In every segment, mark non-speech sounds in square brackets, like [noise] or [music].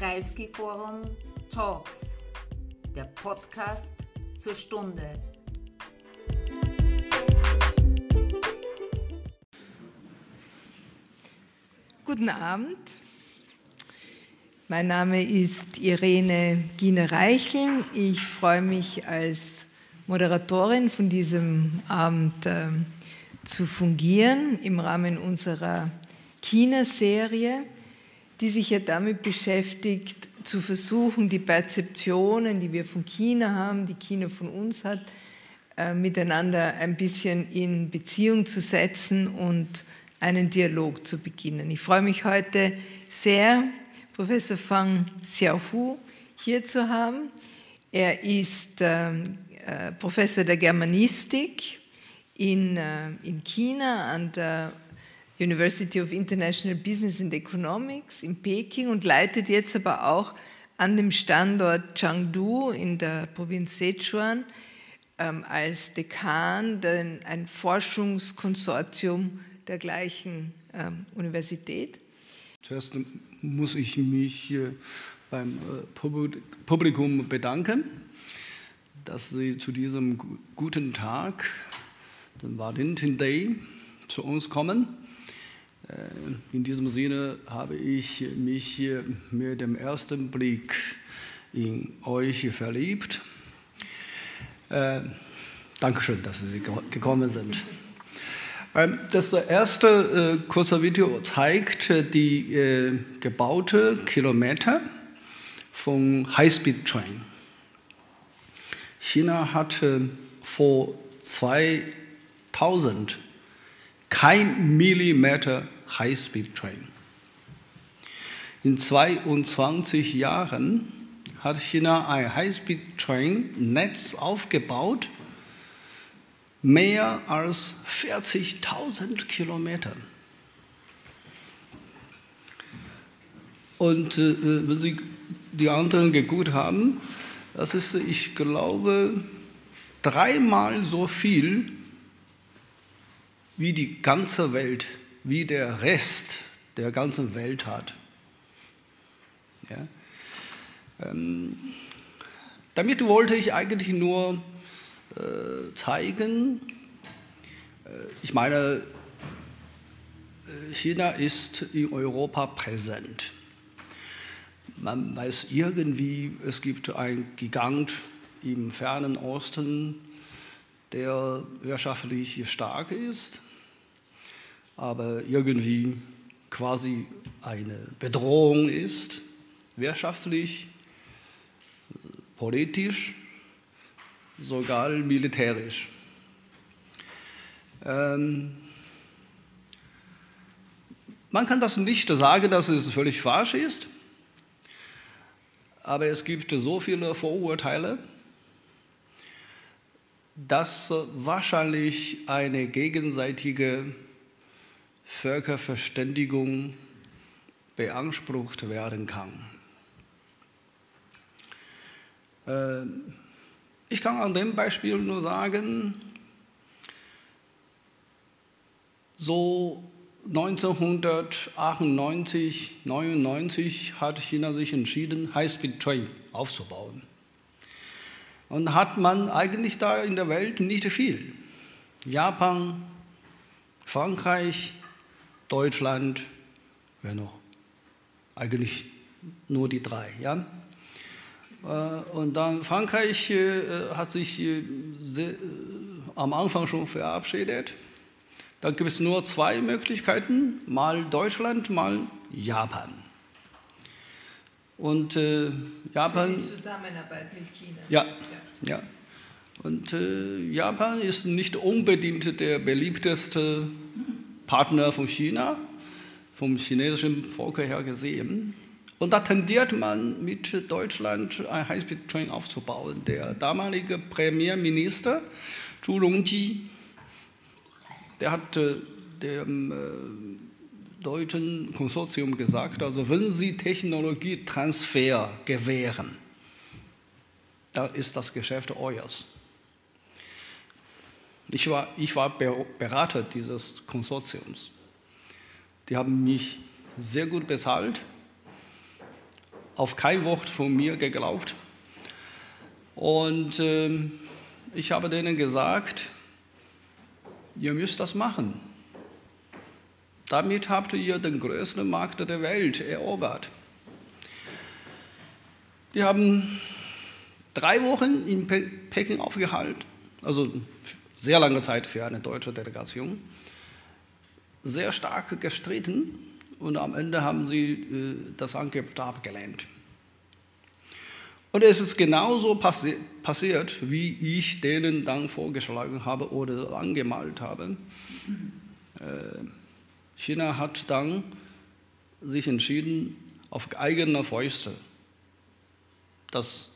Kreisky Forum Talks, der Podcast zur Stunde. Guten Abend. Mein Name ist Irene Gine-Reichel. Ich freue mich als Moderatorin von diesem Abend äh, zu fungieren im Rahmen unserer China-Serie, die sich ja damit beschäftigt, zu versuchen, die Perzeptionen, die wir von China haben, die China von uns hat, äh, miteinander ein bisschen in Beziehung zu setzen und einen Dialog zu beginnen. Ich freue mich heute sehr, Professor Fang Xiaofu hier zu haben. Er ist ähm, äh, Professor der Germanistik in, äh, in China an der University of International Business and Economics in Peking und leitet jetzt aber auch an dem Standort Chengdu in der Provinz Sichuan ähm, als Dekan ein Forschungskonsortium der gleichen ähm, Universität. Zuerst muss ich mich beim äh, Publikum bedanken, dass Sie zu diesem guten Tag, dem Valentin Day, zu uns kommen. Äh, in diesem Sinne habe ich mich mit dem ersten Blick in euch verliebt. Äh, Dankeschön, dass Sie gekommen sind. Ähm, das erste äh, kurze Video zeigt die gebaute Kilometer von High-Speed Train. China hatte vor 2000 kein Millimeter High-Speed Train. In 22 Jahren hat China ein High-Speed Train Netz aufgebaut, mehr als 40.000 Kilometer. Und äh, wenn Sie die anderen geguckt haben, das ist, ich glaube, dreimal so viel wie die ganze Welt, wie der Rest der ganzen Welt hat. Ja? Ähm, damit wollte ich eigentlich nur äh, zeigen, äh, ich meine, äh, China ist in Europa präsent. Man weiß irgendwie, es gibt einen Gigant im fernen Osten, der wirtschaftlich stark ist, aber irgendwie quasi eine Bedrohung ist, wirtschaftlich, politisch, sogar militärisch. Ähm, man kann das nicht sagen, dass es völlig falsch ist, aber es gibt so viele Vorurteile, dass wahrscheinlich eine gegenseitige Völkerverständigung beansprucht werden kann. Äh, ich kann an dem Beispiel nur sagen, so 1998, 99 hat China sich entschieden, High-Speed Train aufzubauen. Und hat man eigentlich da in der Welt nicht viel. Japan, Frankreich, Deutschland, wer noch? Eigentlich nur die drei. Ja? Äh, und dann Frankreich äh, hat sich äh, am Anfang schon verabschiedet. Dann gibt es nur zwei Möglichkeiten, mal Deutschland, mal Japan. Und äh, Japan. Die Zusammenarbeit mit China. Ja, ja. ja. Und äh, Japan ist nicht unbedingt der beliebteste Partner von China, vom chinesischen Volk her gesehen. Und da tendiert man mit Deutschland ein Highspeed-Train aufzubauen. Der damalige Premierminister Zhu Rongji der hat äh, dem äh, deutschen Konsortium gesagt, also wenn Sie Technologietransfer gewähren, dann ist das Geschäft euers. Ich war, ich war Berater dieses Konsortiums. Die haben mich sehr gut bezahlt, auf kein Wort von mir geglaubt. Und äh, ich habe denen gesagt, ihr müsst das machen. Damit habt ihr den größten Markt der Welt erobert. Die haben drei Wochen in Peking aufgehalten, also sehr lange Zeit für eine deutsche Delegation, sehr stark gestritten und am Ende haben sie äh, das Angebot abgelehnt. Und es ist genauso passi passiert, wie ich denen dann vorgeschlagen habe oder angemalt habe. Äh, China hat dann sich entschieden, auf eigene Fäuste das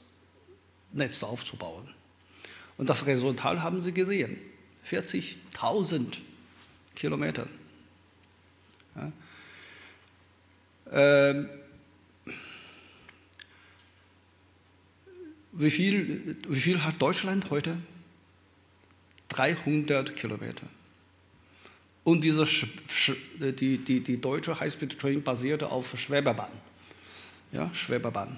Netz aufzubauen. Und das Resultat haben Sie gesehen. 40.000 Kilometer. Ja. Ähm, wie, viel, wie viel hat Deutschland heute? 300 Kilometer. Und diese, die, die, die deutsche High-Speed-Train basierte auf Schwebebahn. Ja, Schwebebahn.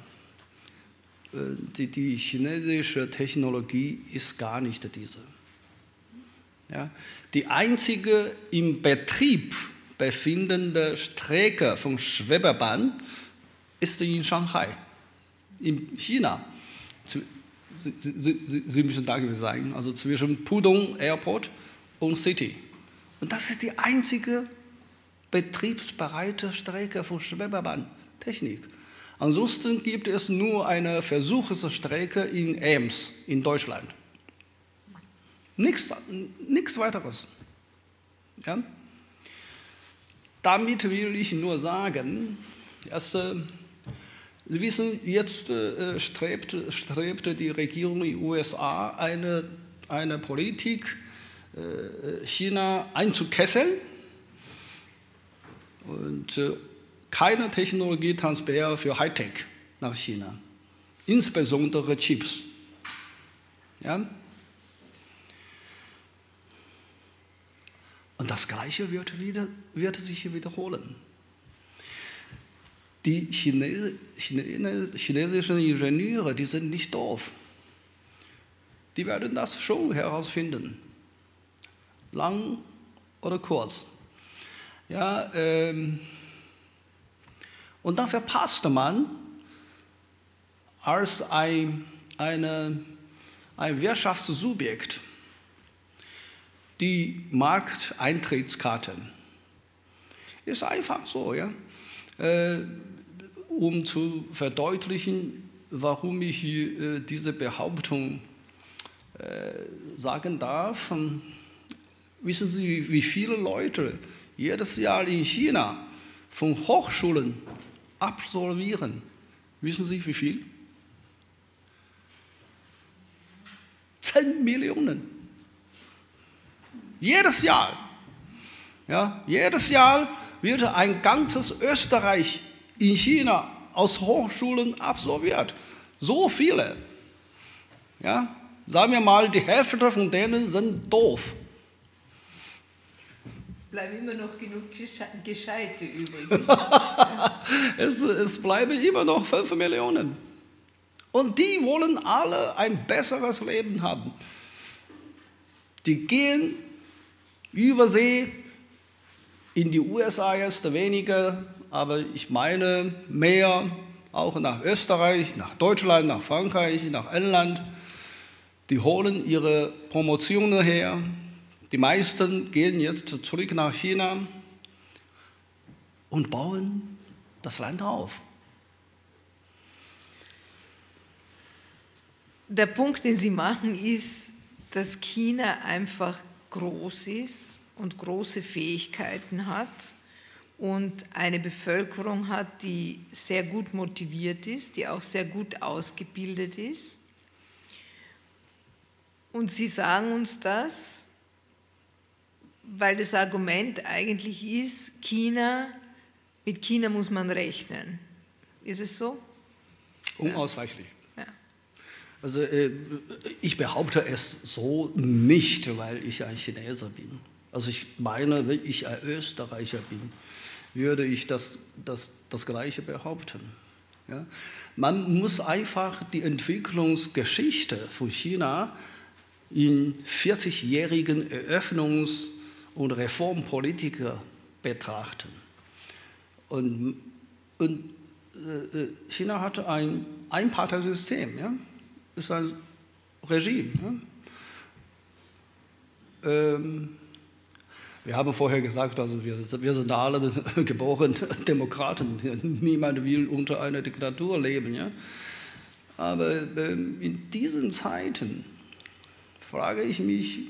Äh, die, die chinesische Technologie ist gar nicht diese. Ja, die einzige im Betrieb befindende Strecke von Schwebebahn ist in Shanghai, in China. Sie, Sie, Sie, Sie müssen da gewesen sein, also zwischen Pudong Airport und City. Und das ist die einzige betriebsbereite Strecke von Schweberbahntechnik. Ansonsten gibt es nur eine Versuchsstrecke in Ems in Deutschland. Nichts, nichts weiteres. Ja? Damit will ich nur sagen, dass, äh, Sie wissen, jetzt äh, strebt, strebt die Regierung in den USA eine, eine Politik, äh, China einzukesseln und keine Technologietransfer für Hightech nach China, insbesondere Chips. Ja? Und das Gleiche wird, wieder, wird sich wiederholen. Die Chines, chinesischen Ingenieure, die sind nicht doof. Die werden das schon herausfinden lang oder kurz. Ja, ähm, und dann verpasst man als ein, eine, ein Wirtschaftssubjekt die Markteintrittskarten. Ist einfach so, ja. Äh, um zu verdeutlichen, warum ich äh, diese Behauptung äh, sagen darf. Wissen Sie, wie viele Leute jedes Jahr in China von Hochschulen absolvieren? Wissen Sie, wie viel? Zehn Millionen. Jedes Jahr. Ja, jedes Jahr wird ein ganzes Österreich in China aus Hochschulen absolviert. So viele. Ja, sagen wir mal, die Hälfte von denen sind doof bleiben immer noch genug Gescheite übrig. [laughs] es, es bleiben immer noch fünf Millionen. Und die wollen alle ein besseres Leben haben. Die gehen über See in die USA jetzt weniger, aber ich meine mehr auch nach Österreich, nach Deutschland, nach Frankreich, nach England. Die holen ihre Promotionen her, die meisten gehen jetzt zurück nach China und bauen das Land auf. Der Punkt, den Sie machen, ist, dass China einfach groß ist und große Fähigkeiten hat und eine Bevölkerung hat, die sehr gut motiviert ist, die auch sehr gut ausgebildet ist. Und Sie sagen uns das, weil das Argument eigentlich ist, China, mit China muss man rechnen. Ist es so? Unausweichlich. Ja. Also äh, ich behaupte es so nicht, weil ich ein Chineser bin. Also ich meine, wenn ich ein Österreicher bin, würde ich das, das, das Gleiche behaupten. Ja? Man muss einfach die Entwicklungsgeschichte von China in 40-jährigen Eröffnungs- und Reformpolitik betrachten. Und, und äh, China hatte ein Einparteisystem, ja? ist ein Regime. Ja? Ähm, wir haben vorher gesagt, also wir, wir sind alle [laughs] geboren [laughs] Demokraten. Niemand will unter einer Diktatur leben. Ja? Aber ähm, in diesen Zeiten frage ich mich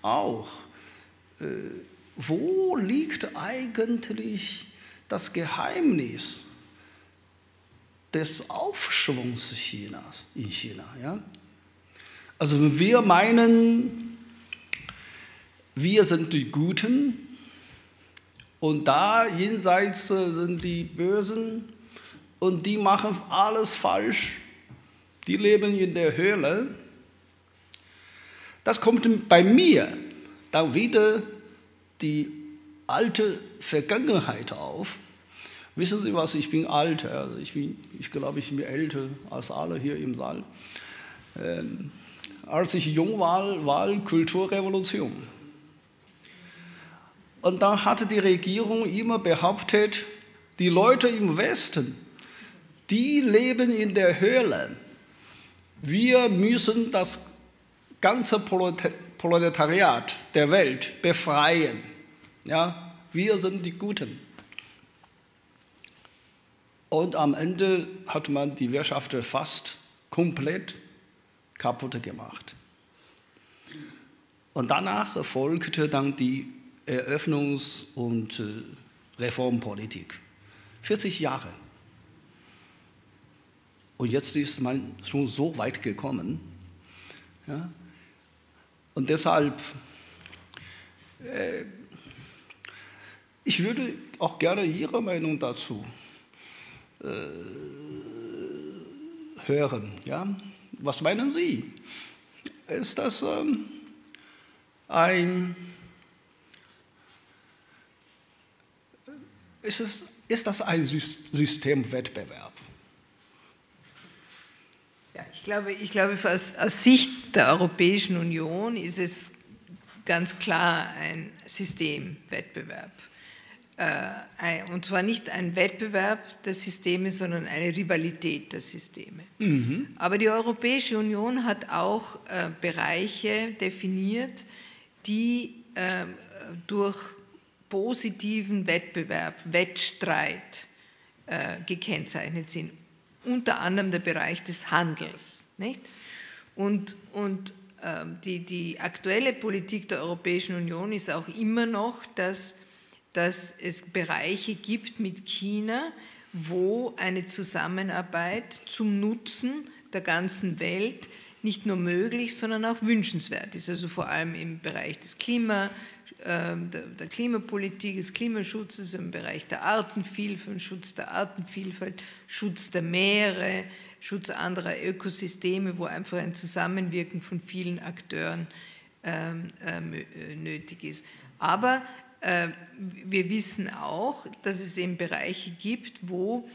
auch, äh, wo liegt eigentlich das Geheimnis des Aufschwungs Chinas in China? Ja? Also wir meinen, wir sind die Guten und da jenseits sind die Bösen und die machen alles falsch. Die leben in der Höhle. Das kommt bei mir dann wieder die alte Vergangenheit auf. Wissen Sie was, ich bin alt, also ich, bin, ich glaube, ich bin älter als alle hier im Saal. Ähm, als ich jung war, war Kulturrevolution. Und da hatte die Regierung immer behauptet, die Leute im Westen, die leben in der Höhle. Wir müssen das ganze Proletariat der Welt befreien. Ja, wir sind die Guten. Und am Ende hat man die Wirtschaft fast komplett kaputt gemacht. Und danach folgte dann die Eröffnungs- und äh, Reformpolitik. 40 Jahre. Und jetzt ist man schon so weit gekommen. Ja? Und deshalb, äh, ich würde auch gerne Ihre Meinung dazu äh, hören. Ja? Was meinen Sie? Ist das ähm, ein ist, es, ist das ein Systemwettbewerb? Ja, ich glaube, ich glaube aus, aus Sicht der Europäischen Union ist es ganz klar ein Systemwettbewerb. Äh, und zwar nicht ein Wettbewerb der Systeme, sondern eine Rivalität der Systeme. Mhm. Aber die Europäische Union hat auch äh, Bereiche definiert, die äh, durch positiven Wettbewerb, Wettstreit äh, gekennzeichnet sind. Unter anderem der Bereich des Handels. Nicht? Und, und äh, die, die aktuelle Politik der Europäischen Union ist auch immer noch, dass, dass es Bereiche gibt mit China, wo eine Zusammenarbeit zum Nutzen der ganzen Welt nicht nur möglich, sondern auch wünschenswert ist. Also vor allem im Bereich des Klima, ähm, der, Klimapolitik, des Klimaschutzes, im Bereich der Artenvielfalt, Schutz der Artenvielfalt, Schutz der Meere, Schutz anderer Ökosysteme, wo einfach ein Zusammenwirken von vielen Akteuren ähm, äh, nötig ist. Aber äh, wir wissen auch, dass es eben Bereiche gibt, wo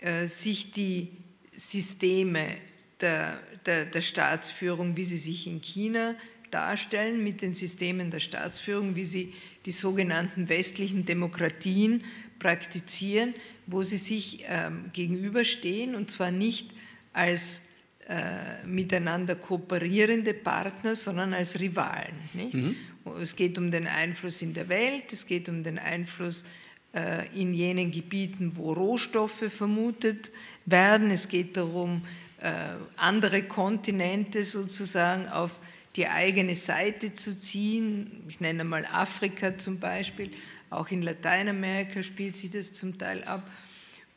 äh, sich die Systeme der, der, der Staatsführung, wie sie sich in China darstellen mit den Systemen der Staatsführung, wie sie die sogenannten westlichen Demokratien praktizieren, wo sie sich ähm, gegenüberstehen und zwar nicht als äh, miteinander kooperierende Partner, sondern als Rivalen. Mhm. Es geht um den Einfluss in der Welt, es geht um den Einfluss äh, in jenen Gebieten, wo Rohstoffe vermutet werden, es geht darum, äh, andere Kontinente sozusagen auf die eigene Seite zu ziehen. Ich nenne mal Afrika zum Beispiel, auch in Lateinamerika spielt sich das zum Teil ab.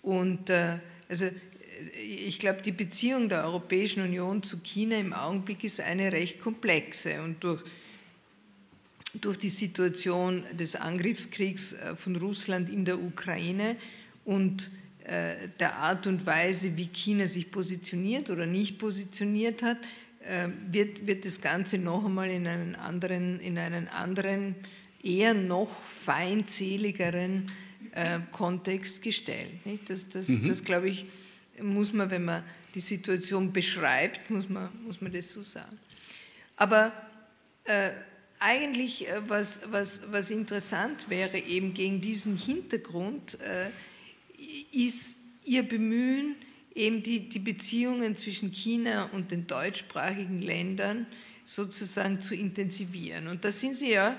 Und äh, also ich glaube, die Beziehung der Europäischen Union zu China im Augenblick ist eine recht komplexe und durch, durch die Situation des Angriffskriegs äh, von Russland in der Ukraine und äh, der Art und Weise, wie China sich positioniert oder nicht positioniert hat, wird, wird das Ganze noch einmal in einen anderen, in einen anderen eher noch feindseligeren äh, Kontext gestellt. Nicht? Das, das, mhm. das glaube ich, muss man, wenn man die Situation beschreibt, muss man, muss man das so sagen. Aber äh, eigentlich, äh, was, was, was interessant wäre, eben gegen diesen Hintergrund, äh, ist Ihr Bemühen, eben die, die Beziehungen zwischen China und den deutschsprachigen Ländern sozusagen zu intensivieren. Und da sind Sie ja,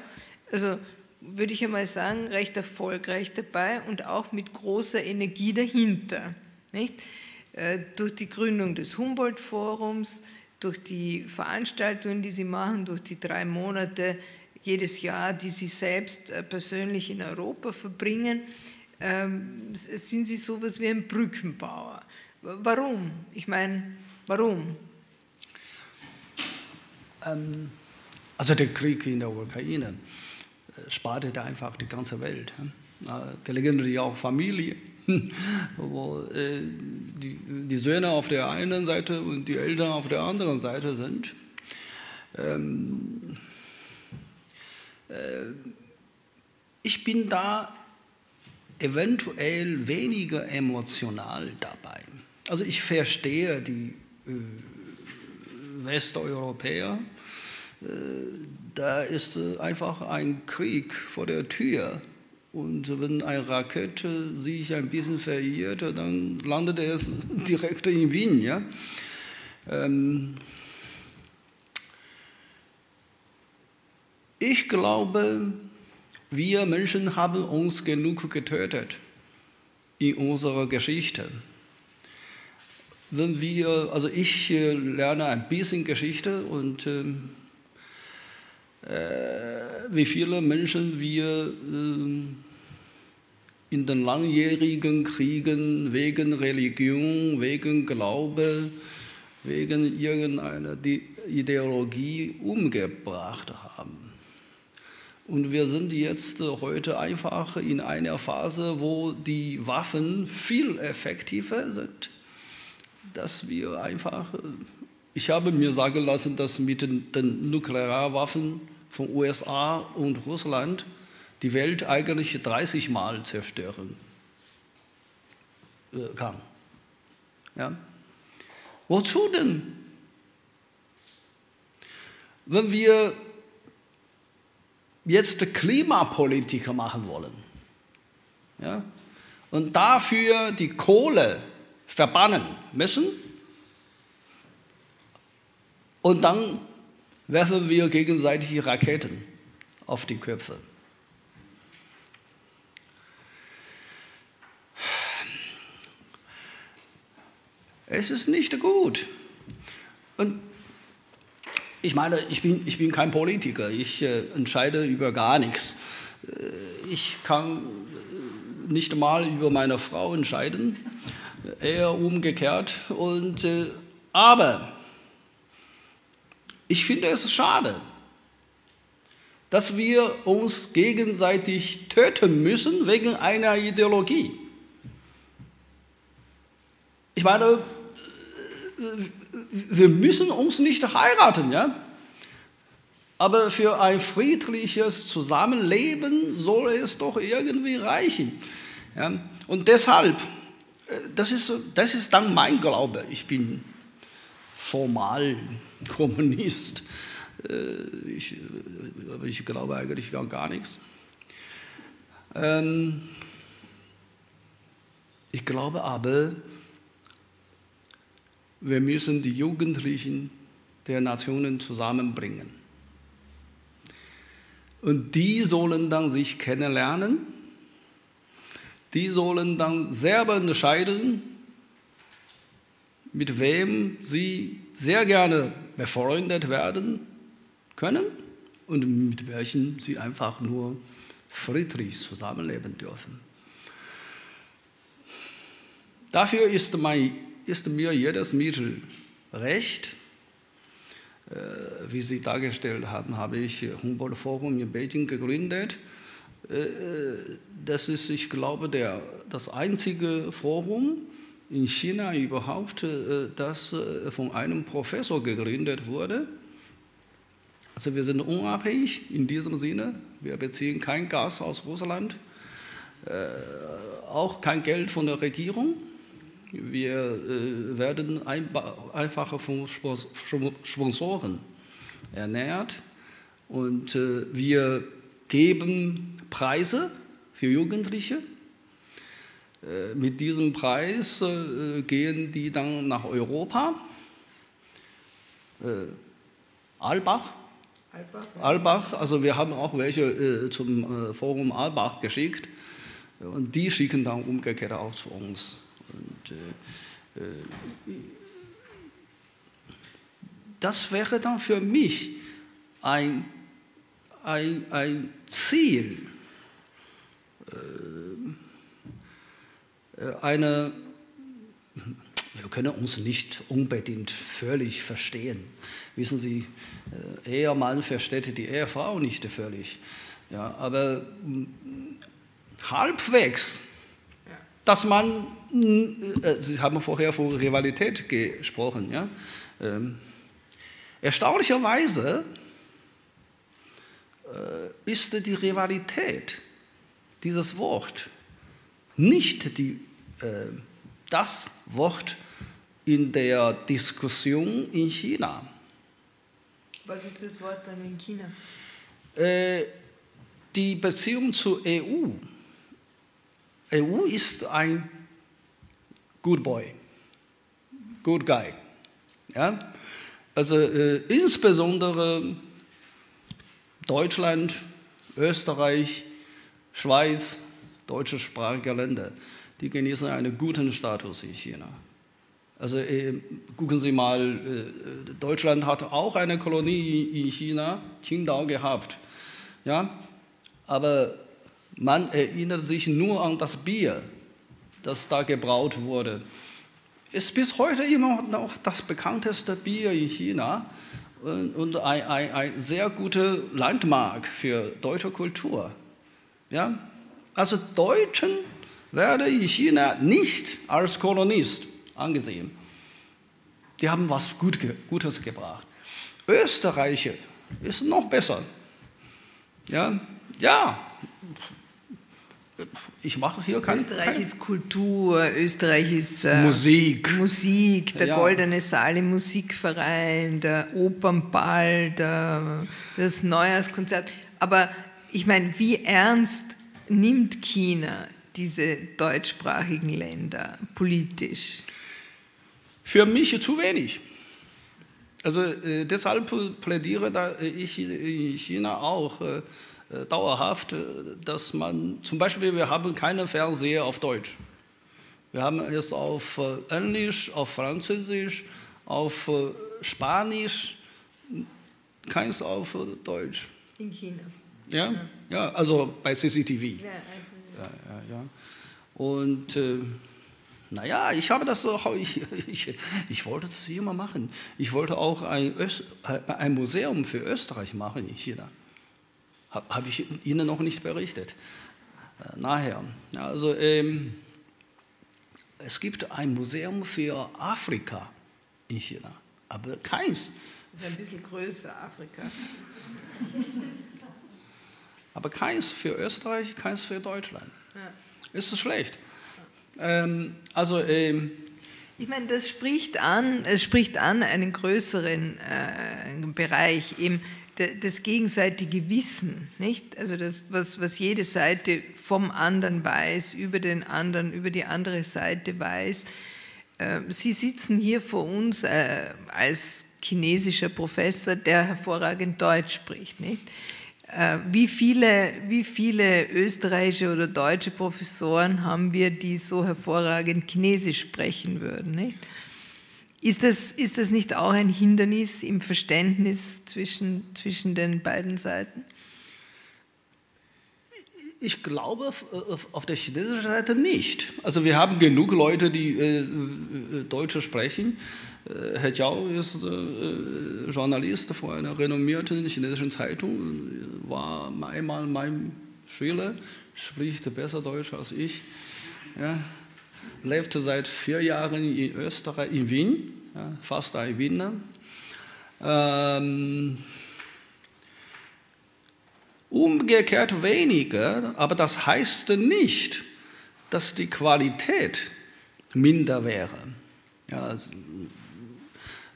also würde ich einmal sagen, recht erfolgreich dabei und auch mit großer Energie dahinter. Nicht? Äh, durch die Gründung des Humboldt-Forums, durch die Veranstaltungen, die Sie machen, durch die drei Monate jedes Jahr, die Sie selbst äh, persönlich in Europa verbringen, ähm, sind Sie sowas wie ein Brückenbauer. Warum? Ich meine, warum? Ähm, also der Krieg in der Ukraine äh, spaltet einfach die ganze Welt. Gelegentlich auch Familie, [laughs] wo äh, die, Söhne auf der einen Seite und die Eltern auf der anderen Seite sind. Ähm, äh, ich bin da eventuell weniger emotional dabei. Also ich verstehe die äh, Westeuropäer, äh, da ist äh, einfach ein Krieg vor der Tür. Und wenn eine Rakete sich ein bisschen verirrt, dann landet es [laughs] direkt in Wien. Ja? Ähm ich glaube, wir Menschen haben uns genug getötet in unserer Geschichte wenn wir, also ich äh, lerne ein bisschen Geschichte und ähm, äh, wie viele Menschen wir äh, in den langjährigen Kriegen wegen Religion, wegen Glaube, wegen irgendeiner Ideologie umgebracht haben. Und wir sind jetzt heute einfach in einer Phase, wo die Waffen viel effektiver sind dass wir einfach, äh, ich habe mir sagen lassen, dass mit den, Nuklearwaffen von USA und Russland die Welt eigentlich 30 Mal zerstören äh, kann. Ja? Wozu denn? Wenn wir jetzt Klimapolitiker machen wollen ja, und dafür die Kohle verbannen müssen. Und dann werfen wir gegenseitig Raketen auf die Köpfe. Es ist nicht gut. Und ich meine, ich bin, ich bin kein Politiker, ich äh, entscheide über gar nichts. Äh, ich kann äh, nicht mal über meine Frau entscheiden eher umgekehrt. Und, äh, aber ich finde es schade, dass wir uns gegenseitig töten müssen wegen einer Ideologie. Ich meine, äh, wir müssen uns nicht heiraten, ja? Aber für ein friedliches Zusammenleben soll es doch irgendwie reichen. Ja? Und deshalb das ist, das ist dann mein Glaube. Ich bin formal [laughs] Kommunist. Äh, ich, aber ich glaube eigentlich gar, gar nichts. Ähm, ich glaube aber, wir müssen die Jugendlichen der Nationen zusammenbringen. Und die sollen dann sich kennenlernen die sollen dann selber entscheiden, mit wem sie sehr gerne befreundet werden können und mit welchen sie einfach nur friedlich zusammenleben dürfen. Dafür ist, mein, ist mir jedes Mittel recht. Äh, wie Sie dargestellt haben, habe ich Humboldt Forum in Beijing gegründet das ist, ich glaube, der, das einzige Forum in China überhaupt, äh, das äh, von einem Professor gegründet wurde. Also wir sind unabhängig in diesem Sinne. Wir beziehen kein Gas aus Russland, auch kein Geld von der Regierung. wir äh, werden einfach von Sponsoren ernährt und äh, wir geben Preise für Jugendliche. Äh, mit diesem Preis gehen die dann nach Europa. Albach. Albach, ja. Albach, also wir haben auch welche zum Forum Albach geschickt und die schicken dann umgekehrt auch zu uns. Und, äh, äh, das wäre dann für mich ein, ein, ein Ziel, äh, eine, wir können uns nicht unbedingt völlig verstehen. Wissen Sie, Ehemann versteht die Ehefrau nicht völlig. Ja, aber halbwegs, dass man, äh, Sie haben vorher von Rivalität gesprochen, ja? Ähm, erstaunlicherweise äh, ist die Rivalität, dieses Wort, nicht die, äh, das Wort in der Diskussion in China. Was ist das Wort dann in China? Äh, die Beziehung zur EU EU ist ein Good Boy, Good Guy. Ja? Also äh, insbesondere Deutschland, Österreich, Schweiz, deutschsprachige Länder, die genießen einen guten Status in China. Also äh, gucken Sie mal, äh, Deutschland hat auch eine Kolonie in China, Qingdao gehabt. Ja? Aber man erinnert sich nur an das Bier, das da gebraut wurde. Ist bis heute immer noch das bekannteste Bier in China und ein, ein, ein sehr guter Landmark für deutsche Kultur. Ja? Also Deutschen werden in China nicht als Kolonist angesehen. Die haben was Gut, Gutes gebracht. Österreicher ist noch besser. Ja, ja ich mache hier kein. Österreich kein ist Kultur, Österreich ist äh, Musik. Musik, der ja. Goldene Saal im Musikverein, der Opernball, der, das Neujahrskonzert. Aber ich meine, wie ernst nimmt China diese deutschsprachigen Länder politisch? Für mich zu wenig. Also äh, deshalb plädiere da ich in China auch. Äh, äh, dauerhaft, äh, dass man zum Beispiel, wir haben keine Fernseher auf Deutsch. Wir haben es auf äh, Englisch, auf Französisch, auf Spanisch, keins auf Deutsch. In China. Ja, ja, also bei CCTV. Ja, also, ja. ja, ja, Und äh, naja, ich habe das auch, [laughs] ich, ich, ich wollte das immer machen. Ich wollte auch ein, Öst, ein Museum für Österreich machen in China. Habe ich Ihnen noch nicht berichtet. Äh, nachher. Also, ähm, es gibt ein Museum für Afrika in China, aber keins. Das ist ein bisschen größer, Afrika. [laughs] aber keins für Österreich, keins für Deutschland. Ja. Ist das schlecht? Ähm, also, ähm, ich meine, das spricht an, es spricht an einen größeren äh, Bereich, eben das gegenseitige Wissen, nicht? Also das, was, was jede Seite vom anderen weiß, über den anderen, über die andere Seite weiß. Ähm, Sie sitzen hier vor uns äh, als chinesischer Professor, der hervorragend Deutsch spricht, nicht? Äh, wie viele, wie viele österreichische oder deutsche Professoren haben wir, die so hervorragend Chinesisch sprechen würden, nicht? Ist das, ist das nicht auch ein Hindernis im Verständnis zwischen, zwischen den beiden Seiten? Ich glaube auf der chinesischen Seite nicht. Also wir haben genug Leute, die äh, äh Deutsch sprechen. Äh, Herr Jiao ist äh, Journalist vor einer renommierten chinesischen Zeitung, war einmal mein Schüler, spricht besser Deutsch als ich. Ja lebte seit vier Jahren in Österreich, in Wien, ja, fast ein Wiener. Ähm, umgekehrt weniger, aber das heißt nicht, dass die Qualität minder wäre. Ja,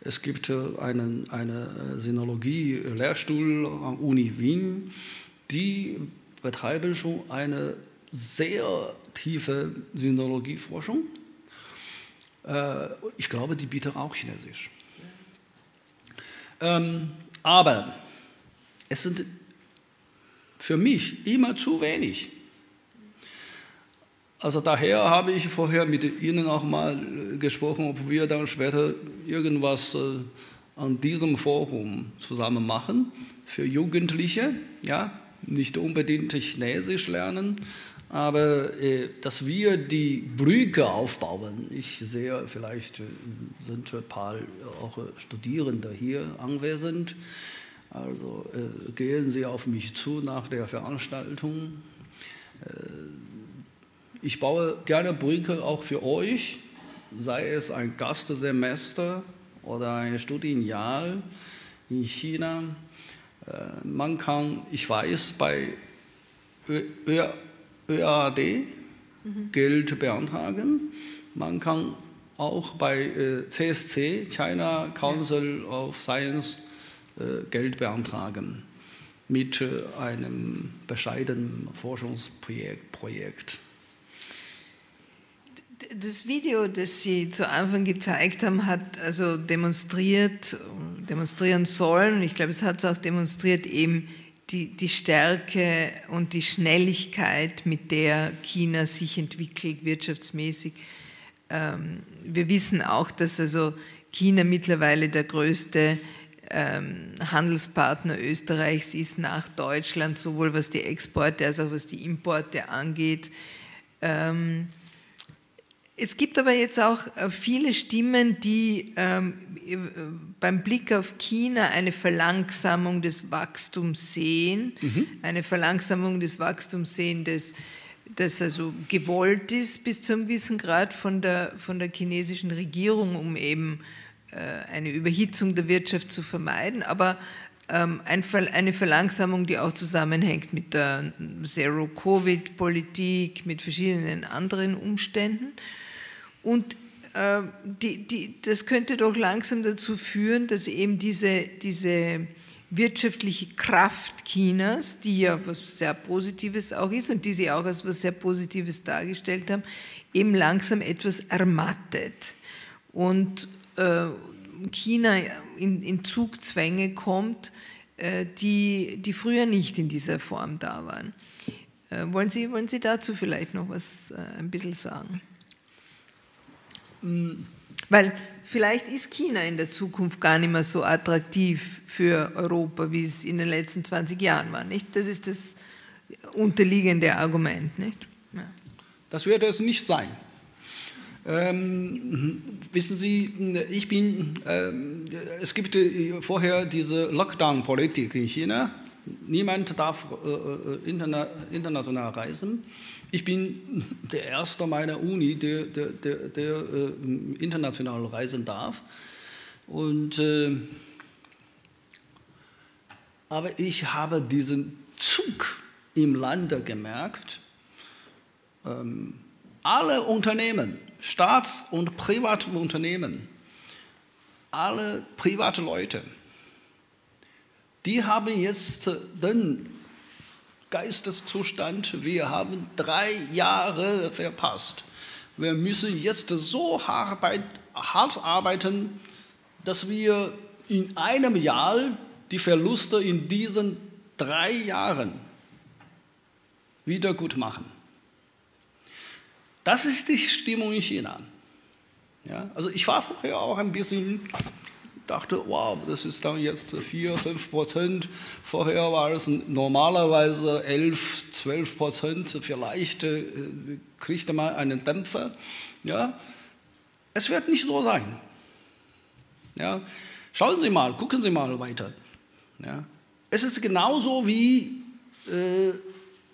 es, gibt einen eine Sinologie-Lehrstuhl an Uni Wien, die betreiben schon eine sehr tiefe Sinologieforschung. Äh, ich glaube, die bieten auch Chinesisch. Ähm, aber es sind für mich immer zu wenig. Also daher habe ich vorher mit Ihnen auch mal gesprochen, ob wir dann später irgendwas äh, an diesem Forum zusammen machen für Jugendliche, ja, nicht unbedingt Chinesisch lernen, aber äh, dass wir die Brücke aufbauen. Ich sehe, vielleicht äh, sind ein paar auch Studierende hier anwesend. Also äh, gehen Sie auf mich zu nach der Veranstaltung. Äh, ich baue gerne Brücke auch für euch, sei es ein Gastsemester oder ein Studienjahr in China. Äh, man kann, ich weiß, bei ÖAD mhm. Geld beantragen. Man kann auch bei CSC, China Council of Science, äh, Geld beantragen mit äh, einem bescheidenen Forschungsprojekt. Das Video, das Sie zu Anfang gezeigt haben, hat also demonstriert, demonstrieren sollen, ich glaube, es hat es auch demonstriert, eben die, die Stärke und die Schnelligkeit, mit der China sich entwickelt, wirtschaftsmäßig. Ähm, wir wissen auch, dass also China mittlerweile der größte ähm, Handelspartner Österreichs ist nach Deutschland, sowohl was die Exporte als auch was die Importe angeht. Es gibt aber jetzt auch äh, viele Stimmen, die ähm, beim Blick auf China eine Verlangsamung des Wachstums sehen, mhm. eine Verlangsamung des Wachstums sehen, das, das also gewollt ist bis zu einem gewissen Grad von der, von der chinesischen Regierung, um eben äh, eine Überhitzung der Wirtschaft zu vermeiden, aber ähm, eine Verlangsamung, die auch zusammenhängt mit der Zero-Covid-Politik, mit verschiedenen anderen Umständen. Und äh, die, die, das könnte doch langsam dazu führen, dass eben diese, diese wirtschaftliche Kraft Chinas, die ja was sehr Positives auch ist und die sie auch als was sehr Positives dargestellt haben, eben langsam etwas ermattet. Und äh, China in, in Zugzwänge kommt, äh, die, die früher nicht in dieser Form da waren. Äh, wollen Sie, wollen Sie dazu vielleicht noch was ein bisschen sagen? Weil vielleicht ist China in der Zukunft gar nicht mehr so attraktiv für Europa, wie es in den letzten 20 Jahren war. Nicht? Das ist das unterliegende Argument. Nicht? Ja. Das wird es nicht sein. Ähm, wissen Sie, ich bin, ähm, es gibt äh, vorher diese Lockdown-Politik in China. Niemand darf äh, äh, interna international reisen. Ich bin der Erste meiner Uni, der, der, der, der äh, international reisen darf. Und, äh, aber ich habe diesen Zug im Lande gemerkt. Ähm, alle Unternehmen, Staats- und private Unternehmen, alle private Leute, die haben jetzt den Geisteszustand, wir haben drei Jahre verpasst. Wir müssen jetzt so hart arbeiten, dass wir in einem Jahr die Verluste in diesen drei Jahren wieder gut machen. Das ist die Stimmung in China. Ja, also ich war vorher auch ein bisschen, dachte, wow, das ist dann jetzt 4, 5 Prozent. Vorher war es normalerweise 11, 12 Prozent. Vielleicht äh, kriegt man einen Dämpfer. Ja, es wird nicht so sein. Ja, schauen Sie mal, gucken Sie mal weiter. Ja, es ist genauso wie äh,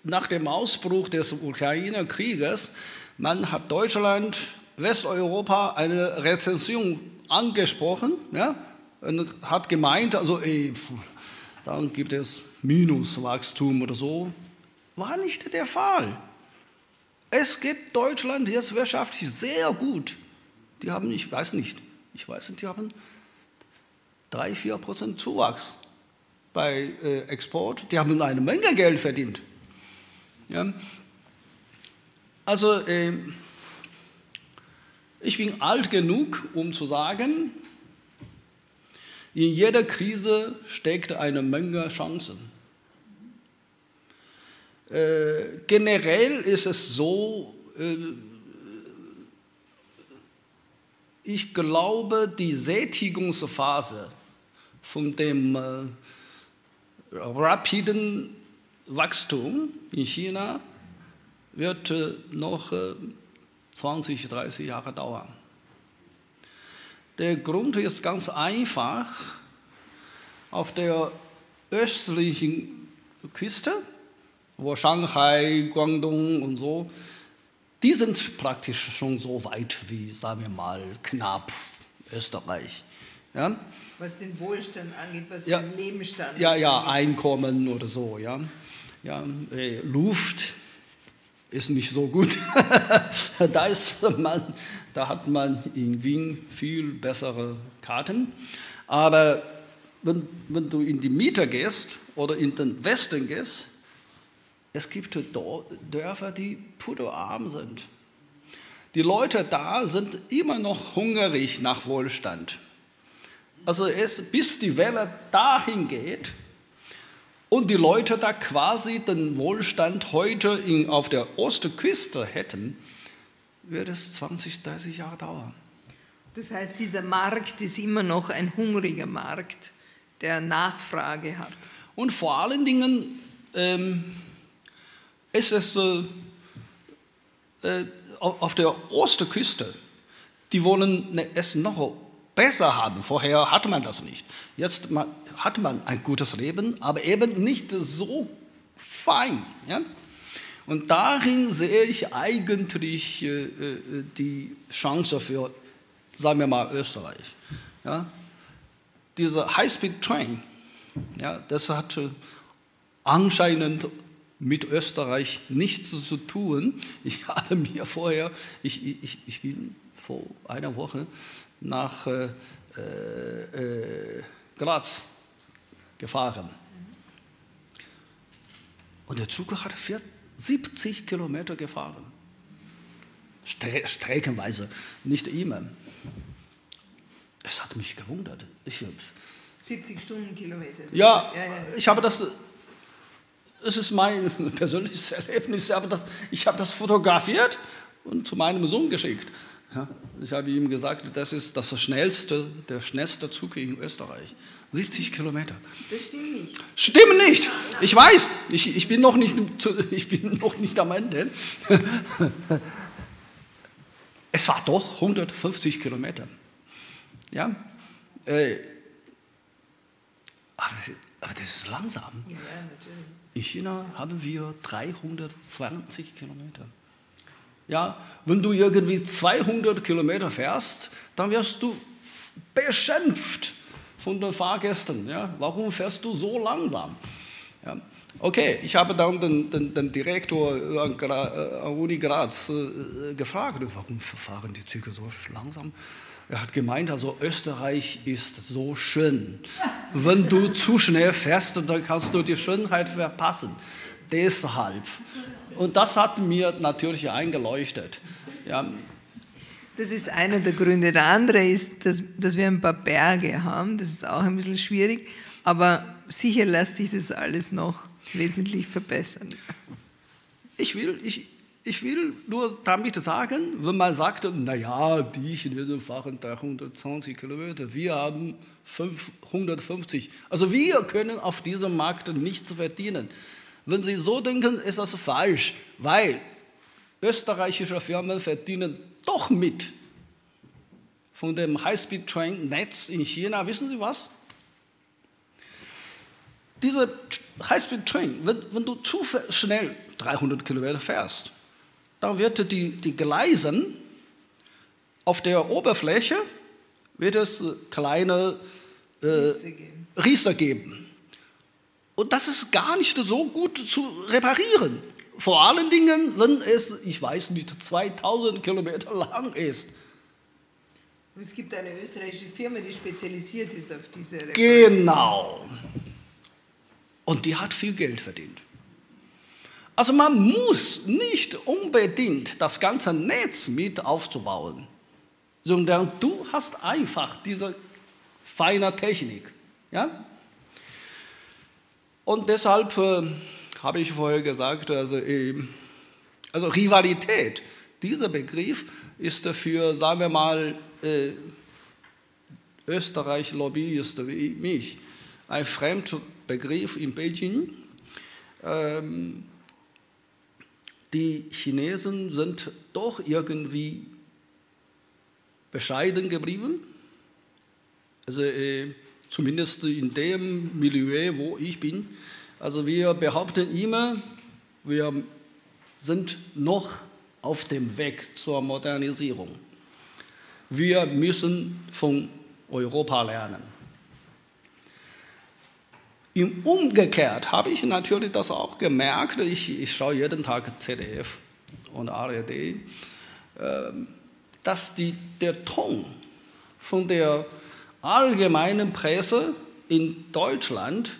nach dem Ausbruch des Ukraine-Krieges man hat Deutschland, Westeuropa eine Rezession angesprochen ja, und hat gemeint, also ey, dann gibt es Minuswachstum oder so. War nicht der Fall. Es geht Deutschland jetzt wirtschaftlich sehr gut. Die haben, ich weiß nicht, ich weiß nicht, die haben 3, 4 Prozent Zuwachs bei äh, Export. Die haben eine Menge Geld verdient. Ja. Also, äh, ich bin alt genug, um zu sagen, in jeder Krise steckt eine Menge Chancen. Äh, generell ist es so, äh, ich glaube, die Sättigungsphase von dem äh, rapiden Wachstum in China wird äh, noch 20, äh, 30 Jahre dauern. Der Grund ist ganz einfach. Auf der östlichen Küste, wo Shanghai, Guangdong und so, die sind praktisch schon so weit wie, sagen wir mal, knapp Österreich. Ja? Was den Wohlstand angeht, was ja, den Lebensstandard Ja, ja, Einkommen oder so. Ja? Ja, äh, Luft ist nicht so gut. [laughs] da, ist man, da hat man in Wien viel bessere Karten. Aber wenn, wenn du in die Mitte gehst oder in den Westen gehst, es gibt Dörfer, die puderarm sind. Die Leute da sind immer noch hungrig nach Wohlstand. Also es, bis die Welle dahin geht, und die Leute da quasi den Wohlstand heute in, auf der Ostküste hätten, würde es 20, 30 Jahre dauern. Das heißt, dieser Markt ist immer noch ein hungriger Markt, der Nachfrage hat. Und vor allen Dingen ähm, ist es äh, äh, auf der Ostküste, die wollen es noch besser haben. Vorher hatte man das nicht. Jetzt hat man ein gutes Leben, aber eben nicht so fein. Ja? Und darin sehe ich eigentlich äh, äh, die Chance für, sagen wir mal, Österreich. Ja? Diese High-Speed-Train, ja, das hat äh, anscheinend mit Österreich nichts zu tun. Ich [laughs] habe mir vorher, ich, ich, ich bin vor einer Woche nach äh, äh, Graz gefahren. Und der Zug hat 70 Kilometer gefahren. Stre streckenweise, nicht immer. Es hat mich gewundert. Ich, 70 Stundenkilometer. Ja, ja, ja, ich habe das, es ist mein [laughs] persönliches Erlebnis, aber das, ich habe das fotografiert und zu meinem Sohn geschickt. Ja, ich habe ihm gesagt, das ist das schnellste, der schnellste Zug in Österreich. 70 Kilometer. Das stimmt nicht. Stimmt nicht. Ich weiß. Ich, ich, bin, noch nicht, ich bin noch nicht am Ende. [laughs] Es war doch 150 Kilometer. Ja? Äh, aber, das ist, aber das ist langsam. Ja. In China haben wir 320 Kilometer. Ja, wenn du irgendwie 200 Kilometer fährst, dann wirst du beschimpft von den Fahrgästen. Ja, warum fährst du so langsam? Ja, okay, ich habe dann den, den, den Direktor an, äh, an Uni Graz äh, gefragt, warum fahren die Züge so langsam? Er hat gemeint, also Österreich ist so schön. Wenn du zu schnell fährst, dann kannst du die Schönheit verpassen. Deshalb. Und das hat mir natürlich eingeleuchtet. Ja. Das ist einer der Gründe. Der andere ist, dass, dass wir ein paar Berge haben. Das ist auch ein bisschen schwierig. Aber sicher lässt sich das alles noch wesentlich verbessern. Ich will, ich, ich will nur damit sagen, wenn man sagt, naja, die Chinesen fahren 320 Kilometer, wir haben 550. Also wir können auf diesem Markt nichts verdienen. Wenn Sie so denken, ist das falsch, weil österreichische Firmen verdienen doch mit von dem High-Speed-Train-Netz in China. Wissen Sie was? Diese High-Speed-Train, wenn, wenn, du zu schnell 300 Kilometer fährst, dann wird die, die Gleisen auf der Oberfläche wird es kleine äh, Risse geben. Und das ist gar nicht so gut zu reparieren. vor allen Dingen, wenn es, ich weiß nicht, 2000 Kilometer lang ist. Es gibt eine österreichische Firma, die spezialisiert ist auf diese Rekorde. Genau. Und die hat viel Geld verdient. Also man muss nicht unbedingt das ganze Netz mit aufzubauen, sondern du hast einfach diese feine Technik. Ja? Und deshalb äh, habe ich vorher gesagt, also, äh, also Rivalität, dieser Begriff ist für, sagen wir mal, äh, Österreich-Lobbyisten wie mich ein fremder Begriff in Beijing. Ähm, die Chinesen sind doch irgendwie bescheiden geblieben. Also äh, zumindest in dem Milieu, wo ich bin. Also wir behaupten immer, wir sind noch auf dem Weg zur Modernisierung. Wir müssen von Europa lernen. Im Umgekehrt habe ich natürlich das auch gemerkt. Ich, ich schaue jeden Tag ZDF und ARD, ähm, dass die, der Ton von der allgemeinen Presse in Deutschland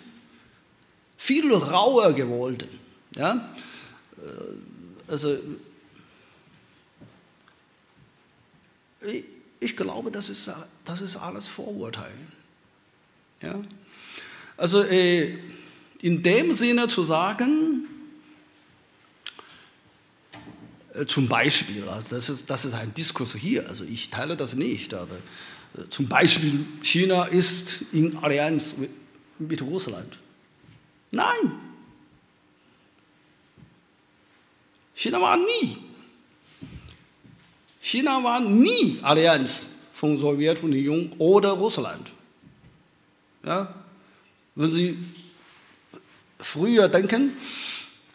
viel rauer geworden. Ja? Äh, also ich, glaube, das ist, das ist alles Vorurteil. Ja? Also äh, in dem Sinne zu sagen, äh, zum Beispiel, also das, ist, das ist ein Diskurs hier, also ich teile das nicht, aber zum Beispiel China ist in Allianz mit, Russland. Nein. China war nie. China war nie Allianz von Sowjetunion oder Russland. Ja? Wenn Sie früher denken,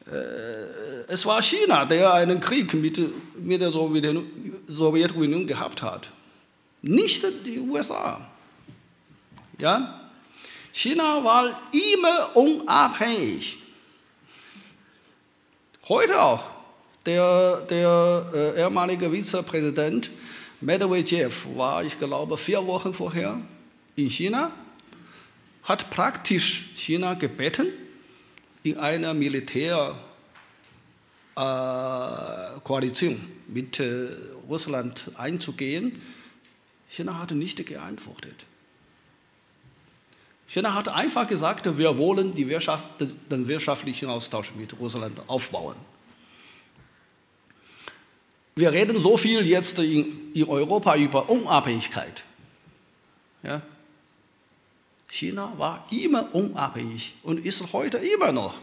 äh, es war China, der einen Krieg mit, mit der Sowjetunion gehabt hat, nicht die USA. Ja? China war immer unabhängig. Heute auch. Der, der äh, ehemalige Vizepräsident Medvedev war, ich glaube, vier Wochen vorher in China, hat praktisch China gebeten, in einer Militärkoalition äh, mit äh, Russland einzugehen. China hat nicht geantwortet. China hat einfach gesagt, wir wollen Wirtschaft, den wirtschaftlichen Austausch mit Russland aufbauen. Wir reden so viel jetzt in, in Europa über Unabhängigkeit. Ja? China war immer unabhängig und ist heute immer noch.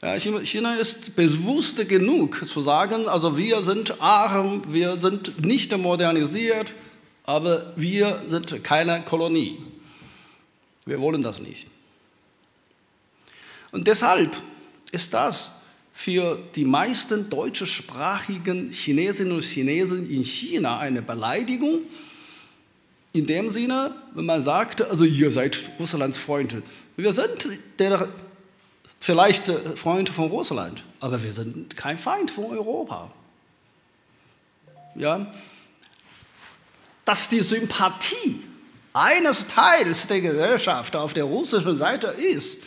Ja, China ist bewusst genug zu sagen, also wir sind arm, wir sind nicht modernisiert, aber wir sind keine Kolonie. Wir wollen das nicht. Und deshalb ist das für die meisten deutschsprachigen Chinesinnen und Chinesen in China eine Beleidigung. In dem Sinne, wenn man sagt, also ihr seid Russlands Freunde. Wir sind der, vielleicht Freunde von Russland, aber wir sind kein Feind von Europa. Ja? Dass die Sympathie eines Teils der Gesellschaft auf der russischen Seite ist,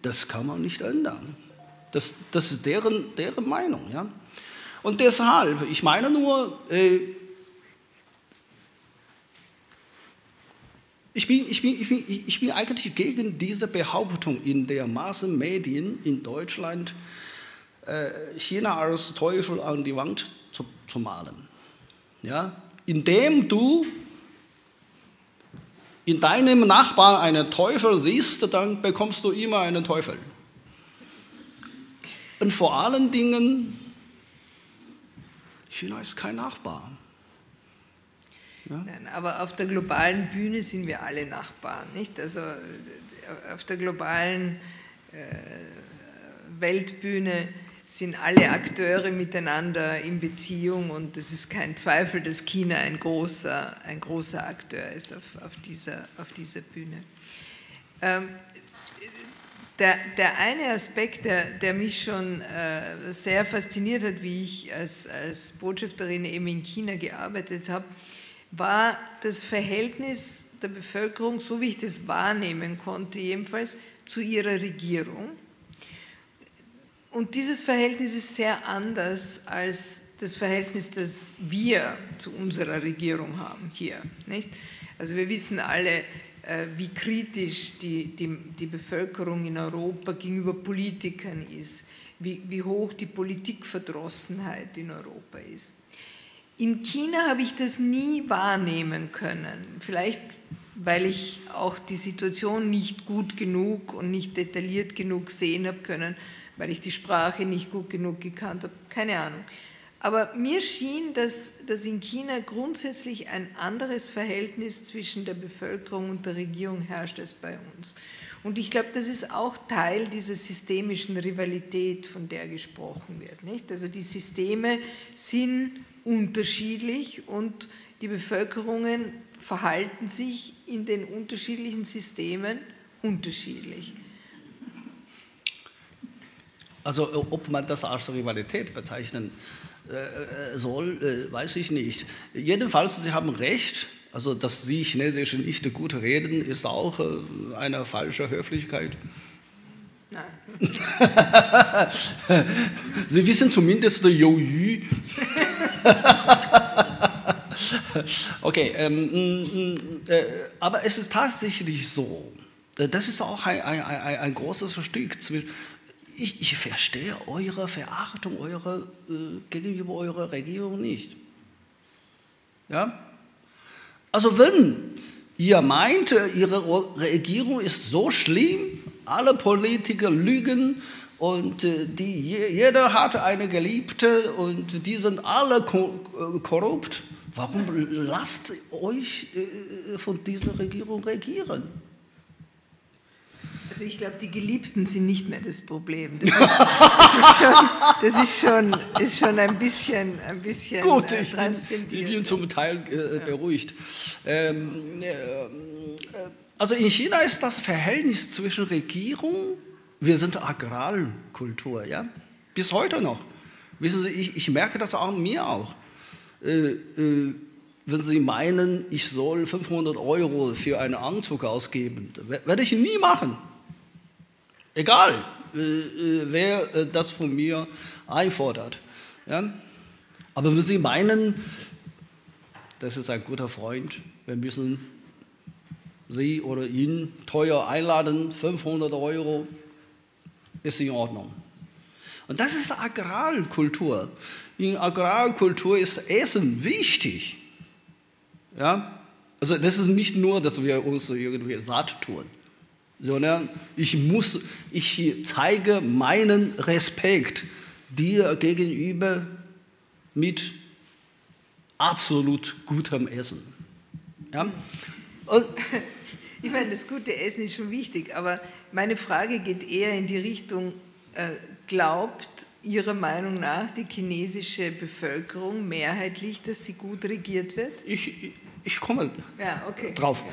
das kann man nicht ändern. Das, das ist deren, deren Meinung. Ja? Und deshalb, ich meine nur, äh, ich, bin, ich, bin, ich, bin, ich bin eigentlich gegen diese Behauptung in der Massenmedien in Deutschland, äh, China als Teufel an die Wand zu, zu malen. Ja? Indem du in deinem Nachbarn einen Teufel siehst, dann bekommst du immer einen Teufel. Und vor allen Dingen, China ist kein Nachbar. Ja? Nein, aber auf der globalen Bühne sind wir alle Nachbarn, nicht? Also auf der globalen äh, Weltbühne sind alle Akteure miteinander in Beziehung und es ist kein Zweifel, dass China ein großer, ein großer Akteur ist auf, auf, dieser, auf dieser Bühne. Ähm, Der, der eine Aspekt, der, der mich schon äh, sehr fasziniert hat, wie ich als, als Botschafterin eben in China gearbeitet habe, war das Verhältnis der Bevölkerung, so wie ich das wahrnehmen konnte, jedenfalls zu ihrer Regierung. Und dieses Verhältnis ist sehr anders als das Verhältnis, das wir zu unserer Regierung haben hier. Nicht? Also wir wissen alle, äh, wie kritisch die, die, die Bevölkerung in Europa gegenüber Politikern ist, wie, wie hoch die Politikverdrossenheit in Europa ist. In China habe ich das nie wahrnehmen können. Vielleicht, weil ich auch die Situation nicht gut genug und nicht detailliert genug sehen habe können, weil ich die Sprache nicht gut genug gekannt habe. Keine Ahnung. Aber mir schien, dass, dass in China grundsätzlich ein anderes Verhältnis zwischen der Bevölkerung und der Regierung herrscht als bei uns. Und ich glaube, das ist auch Teil dieser systemischen Rivalität, von der gesprochen wird. Nicht? Also die Systeme sind unterschiedlich und die Bevölkerungen verhalten sich in den unterschiedlichen Systemen unterschiedlich. Also ob man das als Rivalität bezeichnen äh, soll, äh, weiß ich nicht. Jedenfalls, Sie haben recht. Also, dass Sie Chinesisch nicht gut reden, ist auch äh, eine falsche Höflichkeit. Nein. [laughs] Sie wissen zumindest Yu. [laughs] okay, ähm, mm, mm, äh, aber es ist tatsächlich so. Das ist auch ein, ein, ein, ein großes Stück zwischen ich, ich verstehe eure Verachtung eure, äh, gegenüber eurer Regierung nicht. Ja? Also wenn ihr meint, ihre Regierung ist so schlimm, alle Politiker lügen und äh, die, jeder hat eine Geliebte und die sind alle äh, korrupt, warum lasst euch äh, von dieser Regierung regieren? Also ich glaube, die Geliebten sind nicht mehr das Problem. Das ist, das ist, schon, das ist schon, ist schon ein bisschen, ein bisschen Gut, äh, ich, bin, ich bin zum Teil äh, beruhigt. Ähm, äh, also in China ist das Verhältnis zwischen Regierung, wir sind Agrarkultur, ja, bis heute noch. Wissen Sie, ich, ich merke das auch mir auch. Äh, äh, wenn Sie meinen, ich soll 500 Euro für einen Anzug ausgeben, werde ich nie machen. Egal, äh, äh, wer äh, das von mir einfordert. Ja? Aber wenn Sie meinen, das ist ein guter Freund, wir müssen Sie oder ihn teuer einladen, 500 Euro, ist in Ordnung. Und das ist Agrarkultur. In Agrarkultur ist Essen wichtig. Ja? Also das ist nicht nur, dass wir uns irgendwie satt tun sondern ich muss, ich zeige meinen Respekt dir gegenüber mit absolut gutem Essen. Ja? Und ich meine, das gute Essen ist schon wichtig, aber meine Frage geht eher in die Richtung, äh, glaubt Ihrer Meinung nach die chinesische Bevölkerung mehrheitlich, dass sie gut regiert wird? Ich, ich komme ja, okay. drauf.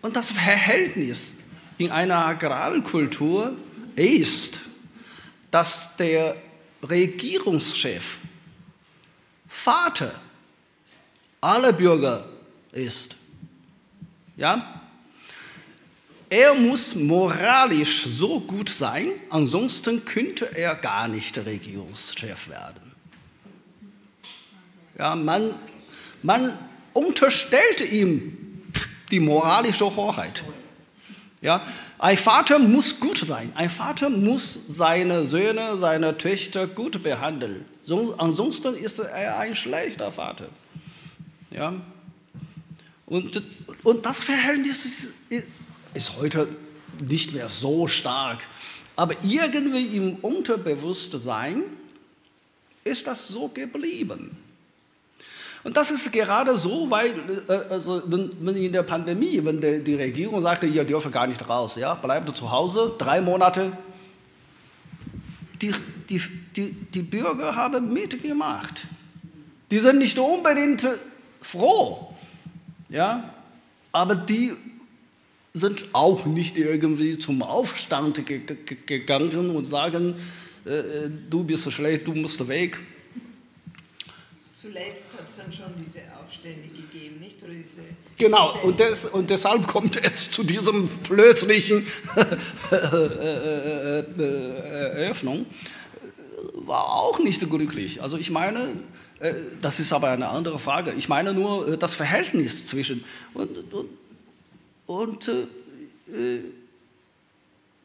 Und das Verhältnis in einer Agrarkultur ist, dass der Regierungschef Vater aller Bürger ist. Ja? Er muss moralisch so gut sein, ansonsten könnte er gar nicht Regierungschef werden. Ja, man, man unterstellt ihm die moralische Hoheit. Ja, ein Vater muss gut sein. Ein Vater muss seine Söhne, seine Töchter gut behandeln. So, ansonsten ist er ein schlechter Vater. Ja? Und, und das Verhältnis ist, ist heute nicht mehr so stark. Aber irgendwie im Unterbewusstsein ist das so geblieben. Und das ist gerade so, weil äh, also wenn, in der Pandemie, wenn die Regierung sagte, ihr dürft gar nicht raus, ja, bleibt zu Hause, drei Monate, die, die, die, die Bürger haben mitgemacht. Die sind nicht unbedingt froh, ja, aber die sind auch nicht irgendwie zum Aufstand gegangen und sagen, äh, äh, du bist schlecht, du musst weg. Zuletzt hat es dann schon diese Aufstände gegeben, nicht? Oder diese genau, und, des, und, deshalb kommt es zu diesem plötzlichen [laughs] Eröffnung. War auch nicht glücklich. Also ich meine, äh, das ist aber eine andere Frage. Ich meine nur das Verhältnis zwischen. Und, und, und äh,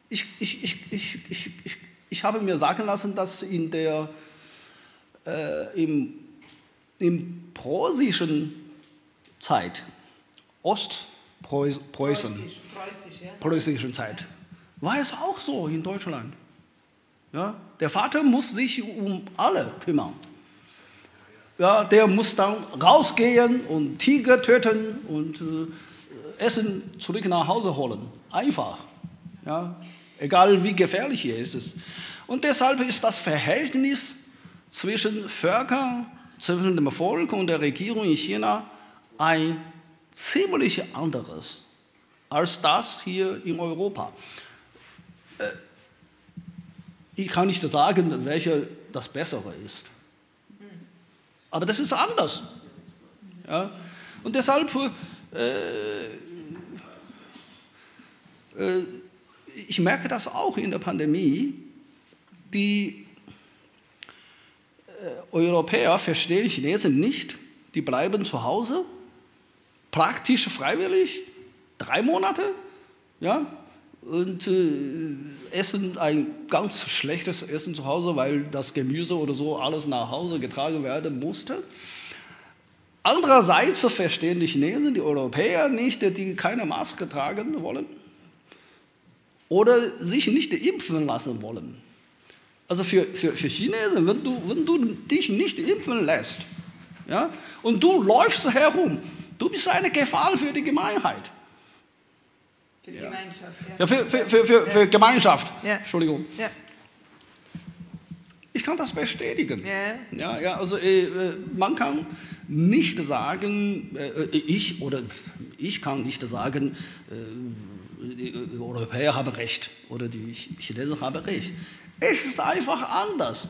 ich, ich, ich, ich, ich, ich, ich habe mir sagen lassen, dass in der, äh, im, im preußischen Zeit, Ostpreußen, Preußisch, ja. preußischen Zeit, war es auch so in Deutschland. Ja, der Vater muss sich um alle kümmern. Ja, der muss dann rausgehen und Tiger töten und äh, Essen zurück nach Hause holen. Einfach. Ja? Egal wie gefährlich es ist. Und deshalb ist das Verhältnis zwischen Völkern, zwischen dem Volk und der Regierung in China ein ziemlich anderes als das hier in Europa. Äh, ich kann nicht sagen, welche das Bessere ist. Aber das ist anders. Ja? Und deshalb äh, äh, ich merke das auch in der Pandemie, die Europäer verstehen Chinesen nicht, die bleiben zu Hause, praktisch freiwillig, drei Monate, ja, und äh, essen ein ganz schlechtes Essen zu Hause, weil das Gemüse oder so alles nach Hause getragen werden musste. Andererseits verstehen die Chinesen, die Europäer nicht, die keine Maske tragen wollen oder sich nicht impfen lassen wollen. Also für, für, für Chinesen, wenn du, wenn du dich nicht impfen lässt ja, und du läufst herum, du bist eine Gefahr für die Gemeinheit. Für die ja. Gemeinschaft, ja. ja für, für, für, für, für Gemeinschaft. Ja. Entschuldigung. Ja. Ich kann das bestätigen. Ja, ja, also äh, äh man kann nicht sagen, äh, ich oder ich kann nicht sagen, äh, die Europäer haben recht oder die Chinesen haben recht. Es ist einfach anders.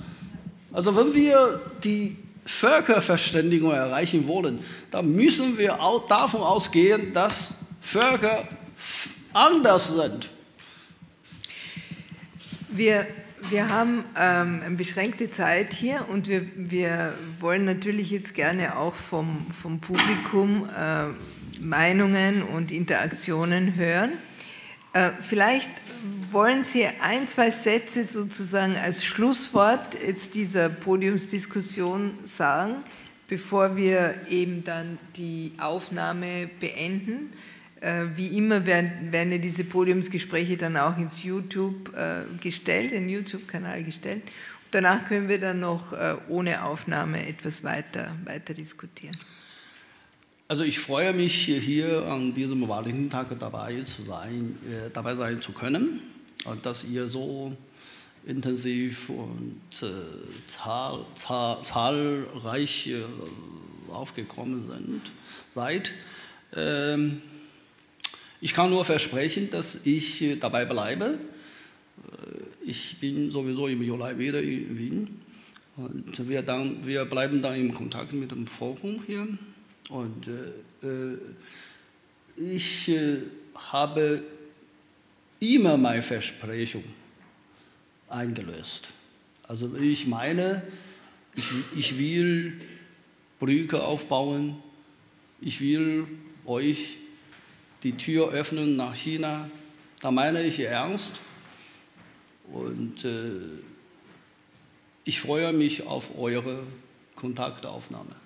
Also wenn wir die Völkerverständigung erreichen wollen, dann müssen wir auch davon ausgehen, dass Völker anders sind. Wir, wir haben ähm, eine beschränkte Zeit hier und wir, wir wollen natürlich jetzt gerne auch vom, vom Publikum äh, Meinungen und Interaktionen hören. Äh, vielleicht wollen Sie ein, zwei Sätze sozusagen als Schlusswort jetzt dieser Podiumsdiskussion sagen, bevor wir eben dann die Aufnahme beenden. Äh, wie immer werden, werden ja diese Podiumsgespräche dann auch ins YouTube äh, gestellt, in den YouTube-Kanal gestellt. Danach können wir dann noch ohne Aufnahme etwas weiter, weiter diskutieren. Also ich freue mich hier an diesem Valentinstag dabei zu sein, äh, dabei sein zu können und dass ihr so intensiv und äh, zahl, zahl, zahlreich äh, aufgekommen sind, seid. Ähm, ich kann nur versprechen, dass ich dabei bleibe. Äh, ich bin sowieso im Juli wieder in Wien und wir, dann, wir bleiben dann im Kontakt mit dem Forum hier. Und äh, äh, ich äh, habe immer meine Versprechung eingelöst. Also ich meine, ich, ich will Brücke aufbauen, ich will euch die Tür öffnen nach China. Da meine ich ernst. Und äh, ich freue mich auf eure Kontaktaufnahme.